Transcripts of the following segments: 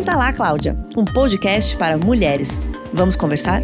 Senta lá, Cláudia, um podcast para mulheres. Vamos conversar?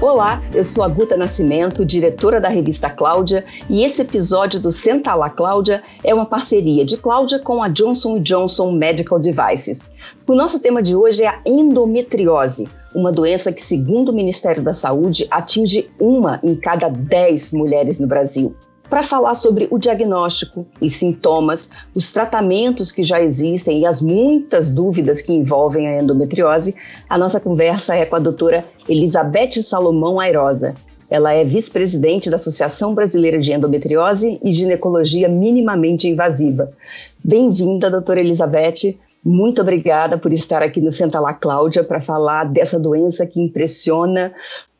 Olá, eu sou a Guta Nascimento, diretora da revista Cláudia, e esse episódio do Senta lá Cláudia é uma parceria de Cláudia com a Johnson Johnson Medical Devices. O nosso tema de hoje é a endometriose, uma doença que, segundo o Ministério da Saúde, atinge uma em cada dez mulheres no Brasil para falar sobre o diagnóstico e sintomas, os tratamentos que já existem e as muitas dúvidas que envolvem a endometriose, a nossa conversa é com a doutora Elizabeth Salomão Airosa. Ela é vice-presidente da Associação Brasileira de Endometriose e Ginecologia Minimamente Invasiva. Bem-vinda, doutora Elizabeth. Muito obrigada por estar aqui no Senta Lá Cláudia para falar dessa doença que impressiona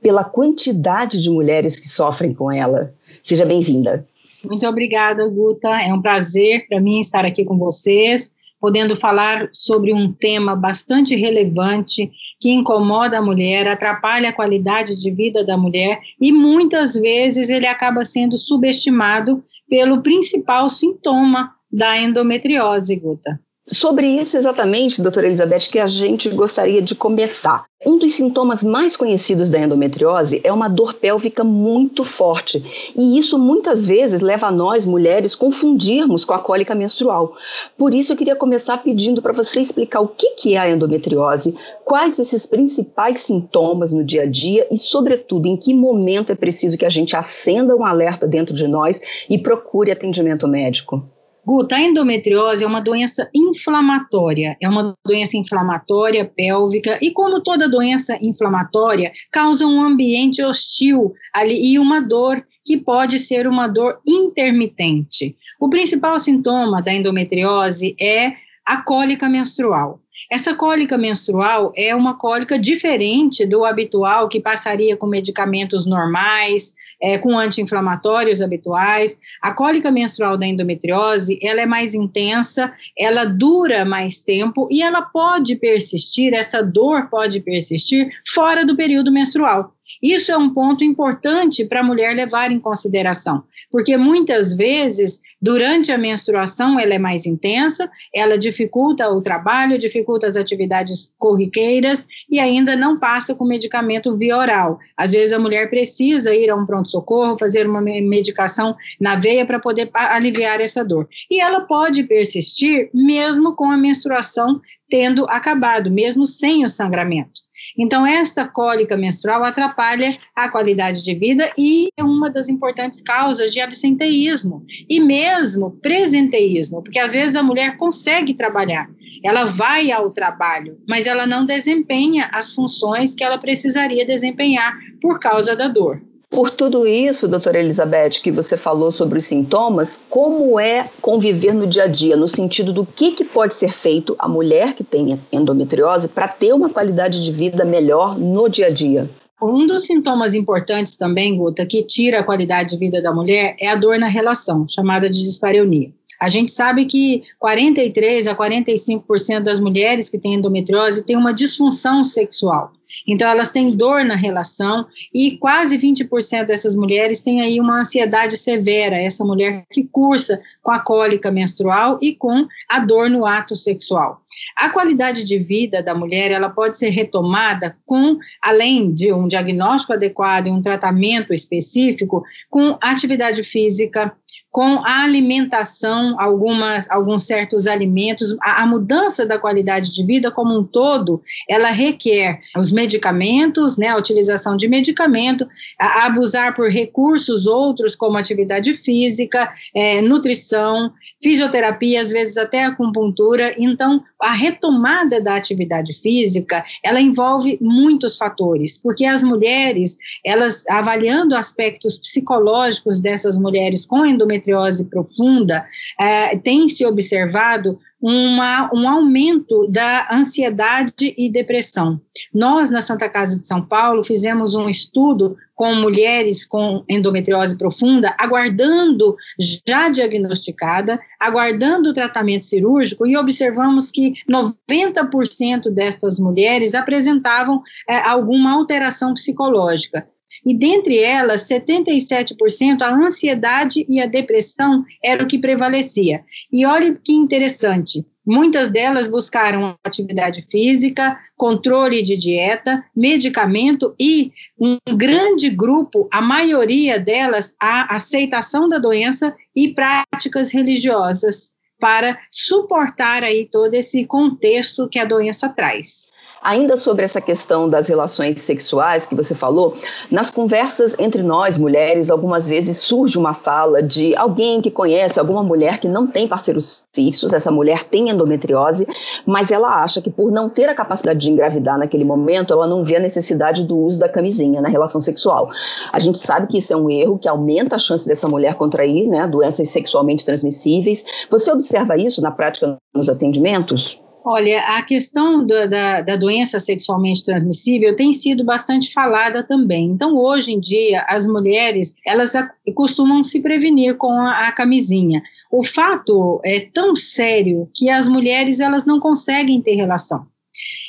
pela quantidade de mulheres que sofrem com ela. Seja bem-vinda. Muito obrigada, Guta. É um prazer para mim estar aqui com vocês, podendo falar sobre um tema bastante relevante que incomoda a mulher, atrapalha a qualidade de vida da mulher e muitas vezes ele acaba sendo subestimado pelo principal sintoma da endometriose, Guta. Sobre isso exatamente, doutora Elizabeth, que a gente gostaria de começar. Um dos sintomas mais conhecidos da endometriose é uma dor pélvica muito forte, e isso muitas vezes leva a nós, mulheres, confundirmos com a cólica menstrual. Por isso eu queria começar pedindo para você explicar o que é a endometriose, quais esses principais sintomas no dia a dia e, sobretudo, em que momento é preciso que a gente acenda um alerta dentro de nós e procure atendimento médico. Guta, a endometriose é uma doença inflamatória, é uma doença inflamatória pélvica e, como toda doença inflamatória, causa um ambiente hostil ali e uma dor que pode ser uma dor intermitente. O principal sintoma da endometriose é a cólica menstrual. Essa cólica menstrual é uma cólica diferente do habitual, que passaria com medicamentos normais, é, com anti-inflamatórios habituais. A cólica menstrual da endometriose, ela é mais intensa, ela dura mais tempo e ela pode persistir, essa dor pode persistir fora do período menstrual. Isso é um ponto importante para a mulher levar em consideração, porque muitas vezes, durante a menstruação, ela é mais intensa, ela dificulta o trabalho, dificulta as atividades corriqueiras e ainda não passa com medicamento via oral. Às vezes a mulher precisa ir a um pronto-socorro, fazer uma medicação na veia para poder aliviar essa dor. E ela pode persistir mesmo com a menstruação tendo acabado, mesmo sem o sangramento. Então, esta cólica menstrual atrapalha a qualidade de vida e é uma das importantes causas de absenteísmo e mesmo presenteísmo, porque às vezes a mulher consegue trabalhar, ela vai ao trabalho, mas ela não desempenha as funções que ela precisaria desempenhar por causa da dor. Por tudo isso, doutora Elizabeth, que você falou sobre os sintomas, como é conviver no dia a dia, no sentido do que, que pode ser feito a mulher que tem endometriose para ter uma qualidade de vida melhor no dia a dia? Um dos sintomas importantes também, Guta, que tira a qualidade de vida da mulher é a dor na relação, chamada de dispareunia. A gente sabe que 43 a 45% das mulheres que têm endometriose têm uma disfunção sexual. Então, elas têm dor na relação e quase 20% dessas mulheres têm aí uma ansiedade severa, essa mulher que cursa com a cólica menstrual e com a dor no ato sexual. A qualidade de vida da mulher, ela pode ser retomada com, além de um diagnóstico adequado e um tratamento específico, com atividade física, com a alimentação, algumas, alguns certos alimentos, a, a, mudança da qualidade de vida como um todo, ela requer os medicamentos, né, a utilização de medicamento, a, abusar por recursos outros como atividade física, é, nutrição, fisioterapia, às vezes até acupuntura. Então, a retomada da atividade física, ela envolve muitos fatores, porque as mulheres, elas avaliando aspectos psicológicos dessas mulheres com endometriose profunda, é, tem se observado uma, um aumento da ansiedade e depressão. Nós, na Santa Casa de São Paulo, fizemos um estudo com mulheres com endometriose profunda, aguardando, já diagnosticada, aguardando o tratamento cirúrgico, e observamos que 90% destas mulheres apresentavam é, alguma alteração psicológica. E dentre elas, 77% a ansiedade e a depressão era o que prevalecia. E olha que interessante, Muitas delas buscaram atividade física, controle de dieta, medicamento e um grande grupo, a maioria delas, a aceitação da doença e práticas religiosas para suportar aí todo esse contexto que a doença traz. Ainda sobre essa questão das relações sexuais que você falou, nas conversas entre nós mulheres, algumas vezes surge uma fala de alguém que conhece alguma mulher que não tem parceiros fixos, essa mulher tem endometriose, mas ela acha que por não ter a capacidade de engravidar naquele momento, ela não vê a necessidade do uso da camisinha na relação sexual. A gente sabe que isso é um erro que aumenta a chance dessa mulher contrair né, doenças sexualmente transmissíveis. Você observa isso na prática nos atendimentos? Olha, a questão da, da, doença sexualmente transmissível tem sido bastante falada também. Então, hoje em dia, as mulheres, elas costumam se prevenir com a, a, camisinha. O fato é tão sério que as mulheres, elas não conseguem ter relação.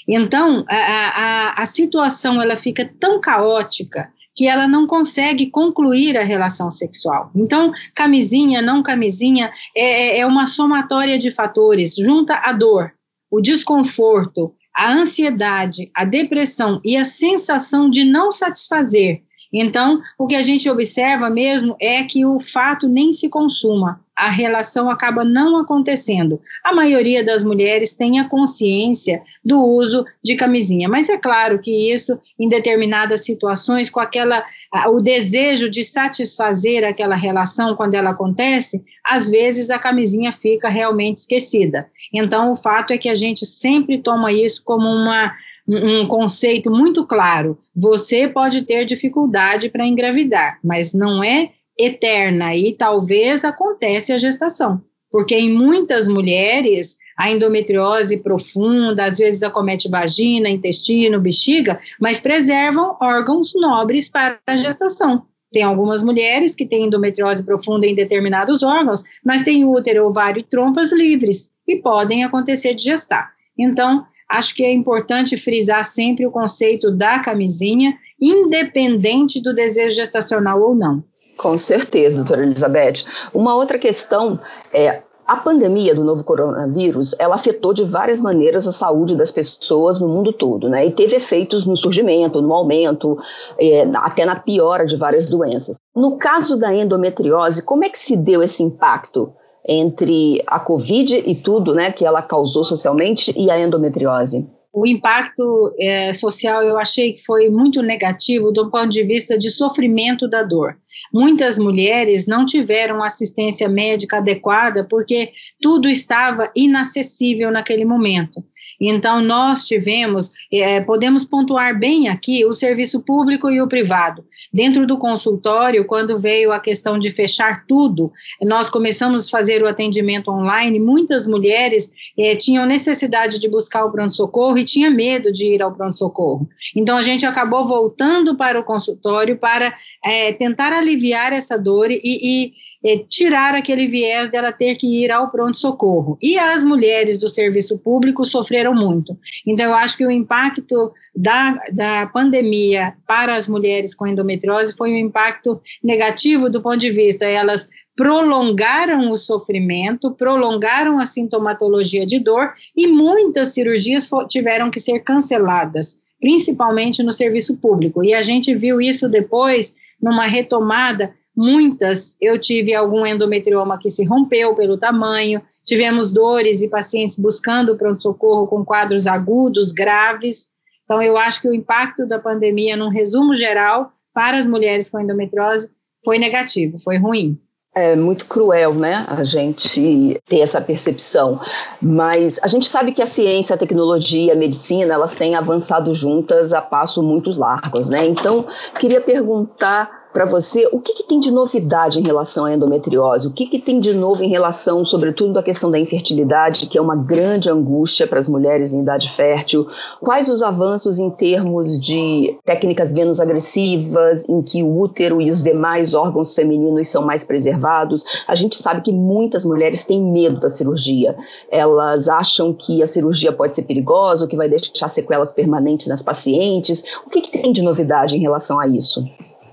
Então, a, a, a situação, ela fica tão caótica que ela não consegue concluir a relação sexual. Então, camisinha, não camisinha, é, é uma somatória de fatores, junta a dor, o desconforto, a ansiedade, a depressão e a sensação de não satisfazer. Então, o que a gente observa mesmo é que o fato nem se consuma a relação acaba não acontecendo. A maioria das mulheres tem a consciência do uso de camisinha, mas é claro que isso, em determinadas situações, com aquela o desejo de satisfazer aquela relação quando ela acontece, às vezes a camisinha fica realmente esquecida. Então, o fato é que a gente sempre toma isso como uma um conceito muito claro. Você pode ter dificuldade para engravidar, mas não é eterna e talvez acontece a gestação, porque em muitas mulheres a endometriose profunda, às vezes acomete vagina, intestino, bexiga, mas preservam órgãos nobres para a gestação. Tem algumas mulheres que têm endometriose profunda em determinados órgãos, mas têm útero, ovário e trompas livres e podem acontecer de gestar. Então, acho que é importante frisar sempre o conceito da camisinha, independente do desejo gestacional ou não. Com certeza, doutora Elizabeth. Uma outra questão é a pandemia do novo coronavírus, ela afetou de várias maneiras a saúde das pessoas no mundo todo, né? E teve efeitos no surgimento, no aumento, é, até na piora de várias doenças. No caso da endometriose, como é que se deu esse impacto entre a Covid e tudo, né, que ela causou socialmente e a endometriose? O impacto é, social eu achei que foi muito negativo do ponto de vista de sofrimento da dor. Muitas mulheres não tiveram assistência médica adequada porque tudo estava inacessível naquele momento. Então, nós tivemos, é, podemos pontuar bem aqui o serviço público e o privado. Dentro do consultório, quando veio a questão de fechar tudo, nós começamos a fazer o atendimento online. Muitas mulheres é, tinham necessidade de buscar o pronto-socorro e tinha medo de ir ao pronto-socorro. Então, a gente acabou voltando para o consultório para é, tentar aliviar essa dor e, e é, tirar aquele viés dela ter que ir ao pronto-socorro. E as mulheres do serviço público sofreram muito. Então, eu acho que o impacto da, da pandemia para as mulheres com endometriose foi um impacto negativo do ponto de vista, elas prolongaram o sofrimento, prolongaram a sintomatologia de dor e muitas cirurgias tiveram que ser canceladas principalmente no serviço público. E a gente viu isso depois numa retomada Muitas, eu tive algum endometrioma que se rompeu pelo tamanho, tivemos dores e pacientes buscando pronto-socorro com quadros agudos, graves. Então, eu acho que o impacto da pandemia, num resumo geral, para as mulheres com endometriose, foi negativo, foi ruim. É muito cruel, né, a gente ter essa percepção, mas a gente sabe que a ciência, a tecnologia, a medicina, elas têm avançado juntas a passos muito largos, né? Então, queria perguntar para você, o que, que, tem de novidade em relação à endometriose? O que, que tem de novo em relação, sobretudo, da questão da infertilidade, que é uma grande angústia para as mulheres em idade fértil? Quais os avanços em termos de técnicas venus agressivas, em que o útero e os demais órgãos femininos são mais preservados? A gente sabe que muitas mulheres têm medo da cirurgia. Elas acham que a cirurgia pode ser perigosa, que vai deixar sequelas permanentes nas pacientes. O que, que tem de novidade em relação a isso?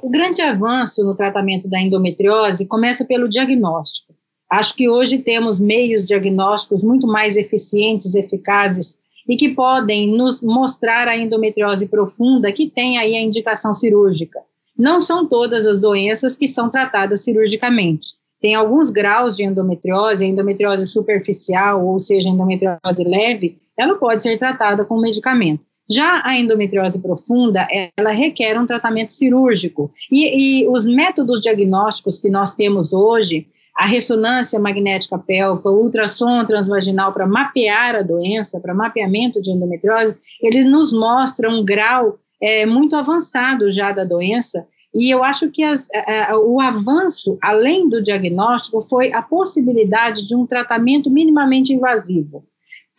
O grande avanço no tratamento da endometriose começa pelo diagnóstico. Acho que hoje temos meios diagnósticos muito mais eficientes, eficazes e que podem nos mostrar a endometriose profunda que tem aí a indicação cirúrgica. Não são todas as doenças que são tratadas cirurgicamente. Tem alguns graus de endometriose, a endometriose superficial, ou seja, endometriose leve, ela pode ser tratada com medicamento. Já a endometriose profunda, ela requer um tratamento cirúrgico. E, e, os métodos diagnósticos que nós temos hoje, a ressonância magnética pélvica, o ultrassom transvaginal para mapear a doença, para mapeamento de endometriose, eles nos mostram um grau é, muito avançado já da doença. E eu acho que as, o avanço, além do diagnóstico, foi a possibilidade de um tratamento minimamente invasivo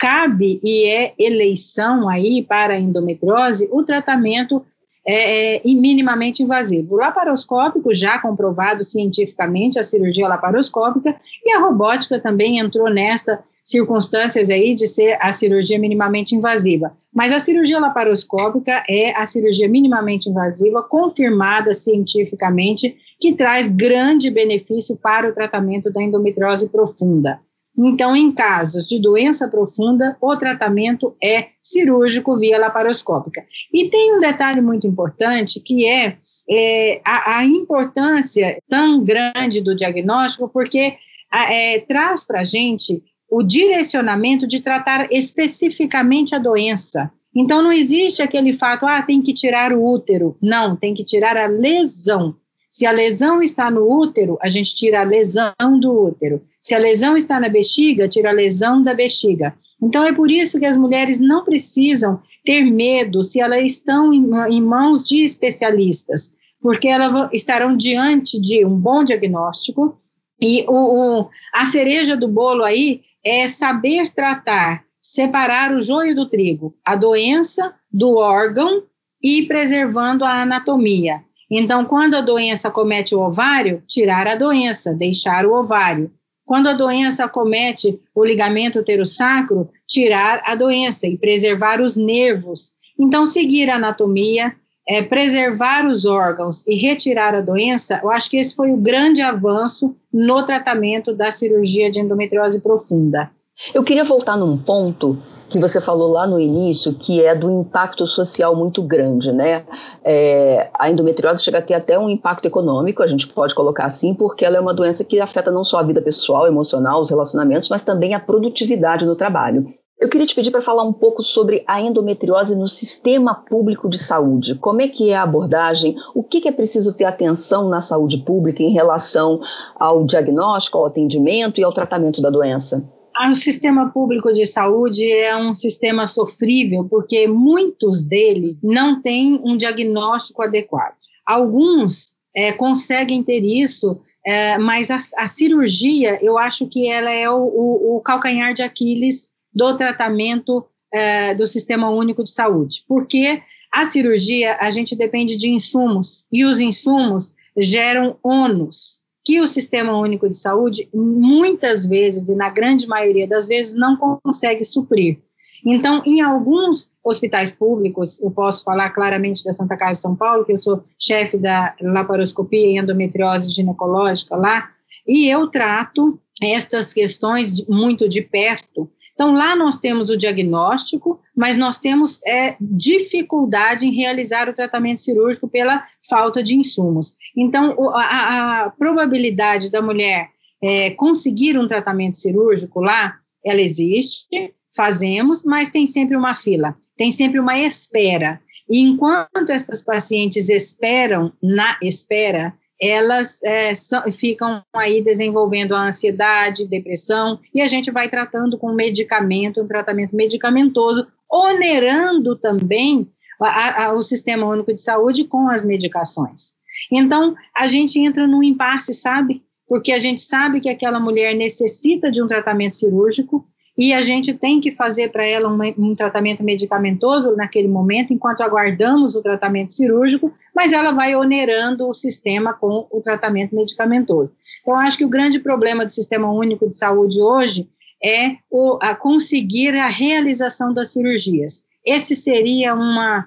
cabe e é eleição aí para a endometriose o tratamento é, é, minimamente invasivo. O laparoscópico, já comprovado cientificamente, a cirurgia laparoscópica, e a robótica também entrou nesta circunstâncias aí de ser a cirurgia minimamente invasiva. Mas a cirurgia laparoscópica é a cirurgia minimamente invasiva confirmada cientificamente, que traz grande benefício para o tratamento da endometriose profunda. Então, em casos de doença profunda, o tratamento é cirúrgico via laparoscópica. E tem um detalhe muito importante que é, é a, a, importância tão grande do diagnóstico, porque é, traz para a gente o direcionamento de tratar especificamente a doença. Então, não existe aquele fato, ah, tem que tirar o útero. Não, tem que tirar a lesão. Se a lesão está no útero, a gente tira a lesão do útero. Se a lesão está na bexiga, tira a lesão da bexiga. Então, é por isso que as mulheres não precisam ter medo se elas estão em, em mãos de especialistas, porque elas estarão diante de um bom diagnóstico. E o, o, a cereja do bolo aí é saber tratar, separar o joio do trigo, a doença do órgão e preservando a anatomia. Então, quando a doença comete o ovário, tirar a doença, deixar o ovário. Quando a doença comete o ligamento uterosacro, tirar a doença e preservar os nervos. Então, seguir a anatomia, é, preservar os órgãos e retirar a doença, eu acho que esse foi o grande avanço no tratamento da cirurgia de endometriose profunda. Eu queria voltar num ponto que você falou lá no início, que é do impacto social muito grande, né? É, a endometriose chega a ter até um impacto econômico, a gente pode colocar assim, porque ela é uma doença que afeta não só a vida pessoal, emocional, os relacionamentos, mas também a produtividade no trabalho. Eu queria te pedir para falar um pouco sobre a endometriose no sistema público de saúde. Como é que é a abordagem? O que, que é preciso ter atenção na saúde pública em relação ao diagnóstico, ao atendimento e ao tratamento da doença? O sistema público de saúde é um sistema sofrível porque muitos deles não têm um diagnóstico adequado. Alguns é, conseguem ter isso, é, mas a, a, cirurgia, eu acho que ela é o, o, o calcanhar de Aquiles do tratamento é, do Sistema Único de Saúde, porque a cirurgia a gente depende de insumos e os insumos geram ônus que o Sistema Único de Saúde, muitas vezes, e na grande maioria das vezes, não consegue suprir. Então, em alguns hospitais públicos, eu posso falar claramente da Santa Casa de São Paulo, que eu sou chefe da laparoscopia e endometriose ginecológica lá, e eu trato estas questões muito de perto, então, lá nós temos o diagnóstico, mas nós temos é, dificuldade em realizar o tratamento cirúrgico pela falta de insumos. Então, a, a probabilidade da mulher é, conseguir um tratamento cirúrgico lá, ela existe, fazemos, mas tem sempre uma fila, tem sempre uma espera. E enquanto essas pacientes esperam na espera, elas é, são, ficam aí desenvolvendo a ansiedade, depressão, e a gente vai tratando com medicamento, um tratamento medicamentoso, onerando também a, a, o Sistema Único de Saúde com as medicações. Então, a gente entra num impasse, sabe? Porque a gente sabe que aquela mulher necessita de um tratamento cirúrgico, e a gente tem que fazer para ela um, tratamento medicamentoso naquele momento, enquanto aguardamos o tratamento cirúrgico, mas ela vai onerando o sistema com o tratamento medicamentoso. Então, acho que o grande problema do Sistema Único de Saúde hoje é o, a conseguir a realização das cirurgias. Esse seria uma,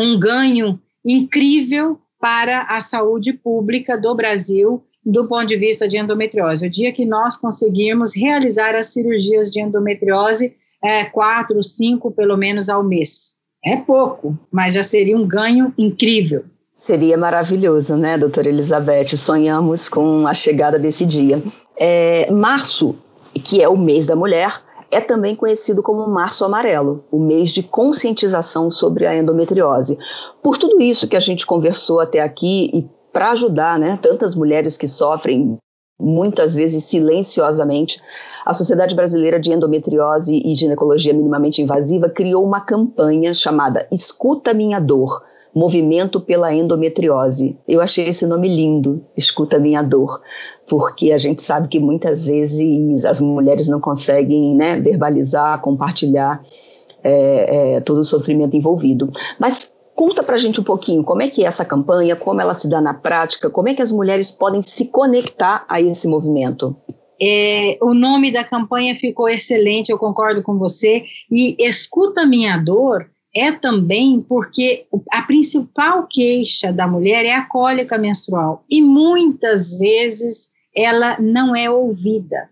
um ganho incrível para a saúde pública do Brasil do ponto de vista de endometriose. O dia que nós conseguirmos realizar as cirurgias de endometriose, é, quatro, cinco pelo menos ao mês. É pouco, mas já seria um ganho incrível. Seria maravilhoso, né, doutora Elizabeth? Sonhamos com a chegada desse dia. É, março, que é o mês da mulher, é também conhecido como Março Amarelo, o mês de conscientização sobre a endometriose. Por tudo isso que a gente conversou até aqui e para ajudar né, tantas mulheres que sofrem muitas vezes silenciosamente, a Sociedade Brasileira de Endometriose e Ginecologia Minimamente Invasiva criou uma campanha chamada Escuta Minha Dor, Movimento pela Endometriose. Eu achei esse nome lindo, Escuta Minha Dor, porque a gente sabe que muitas vezes as mulheres não conseguem né, verbalizar, compartilhar é, é, todo o sofrimento envolvido. Mas Conta pra gente um pouquinho como é que é essa campanha, como ela se dá na prática, como é que as mulheres podem se conectar a esse movimento. É, o nome da campanha ficou excelente, eu concordo com você. E escuta minha dor é também porque a principal queixa da mulher é a cólica menstrual. E muitas vezes ela não é ouvida,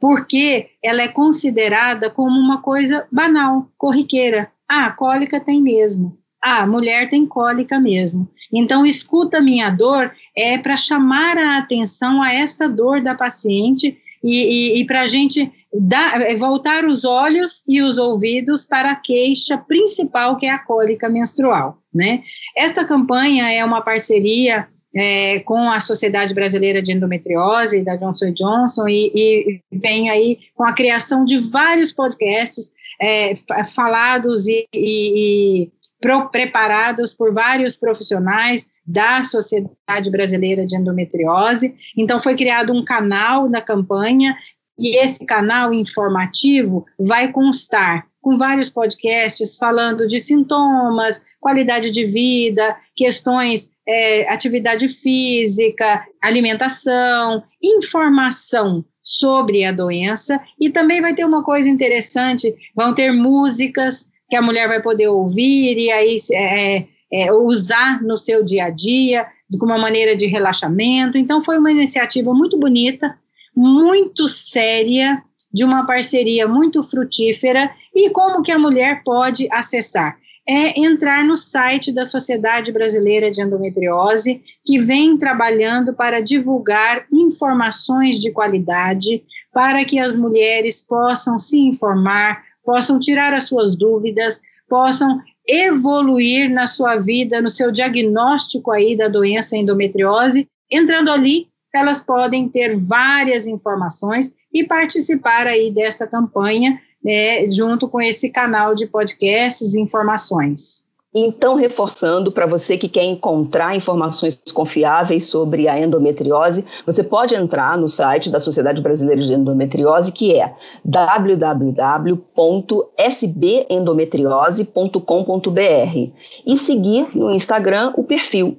porque ela é considerada como uma coisa banal, corriqueira. Ah, cólica tem mesmo. Ah, mulher tem cólica mesmo. Então, escuta minha dor é para chamar a atenção a esta dor da paciente e, e, e para a gente dar, é, voltar os olhos e os ouvidos para a queixa principal, que é a cólica menstrual. Né? Esta campanha é uma parceria é, com a Sociedade Brasileira de Endometriose, da Johnson Johnson, e, e, vem aí com a criação de vários podcasts é, falados e, e pro, preparados por vários profissionais da Sociedade Brasileira de Endometriose. Então, foi criado um canal da campanha, e esse canal informativo vai constar com vários podcasts falando de sintomas, qualidade de vida, questões, é, atividade física, alimentação, informação sobre a doença e também vai ter uma coisa interessante, vão ter músicas que a mulher vai poder ouvir e aí é, é, usar no seu dia a dia, com uma maneira de relaxamento. Então, foi uma iniciativa muito bonita, muito séria, de uma parceria muito frutífera. E como que a mulher pode acessar? É entrar no site da Sociedade Brasileira de Endometriose, que vem trabalhando para divulgar informações de qualidade para que as mulheres possam se informar, possam tirar as suas dúvidas, possam evoluir na sua vida, no seu diagnóstico aí da doença endometriose. Entrando ali, elas podem ter várias informações e participar aí dessa campanha, né, junto com esse canal de podcasts e informações. Então, reforçando para você que quer encontrar informações confiáveis sobre a endometriose, você pode entrar no site da Sociedade Brasileira de Endometriose, que é www.sbendometriose.com.br e seguir no Instagram o perfil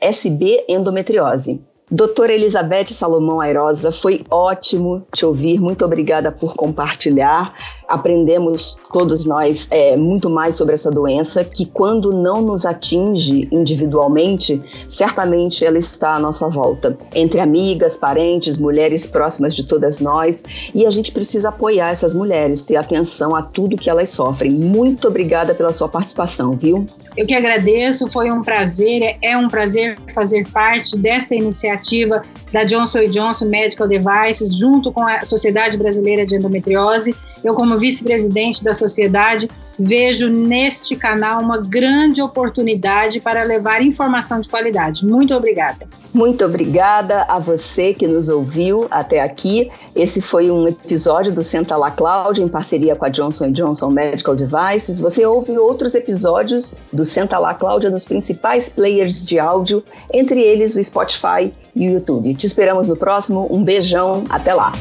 sbendometriose. Doutora Elizabeth Salomão Airosa, foi ótimo te ouvir. Muito obrigada por compartilhar. Aprendemos todos nós é, muito mais sobre essa doença, que quando não nos atinge individualmente, certamente ela está à nossa volta, entre amigas, parentes, mulheres próximas de todas nós, e a gente precisa apoiar essas mulheres, ter atenção a tudo que elas sofrem. Muito obrigada pela sua participação, viu? Eu que agradeço, foi um prazer, é um prazer fazer parte dessa iniciativa iniciativa da Johnson Johnson Medical Devices, junto com a Sociedade Brasileira de Endometriose. Eu, como vice-presidente da sociedade, vejo neste canal uma grande oportunidade para levar informação de qualidade. Muito obrigada. Muito obrigada a você que nos ouviu até aqui. Esse foi um episódio do Senta La Cloud em parceria com a Johnson Johnson Medical Devices. Você ouve outros episódios do Senta La Cláudia nos principais players de áudio, entre eles o Spotify e o YouTube. Te esperamos no próximo. Um beijão, até lá.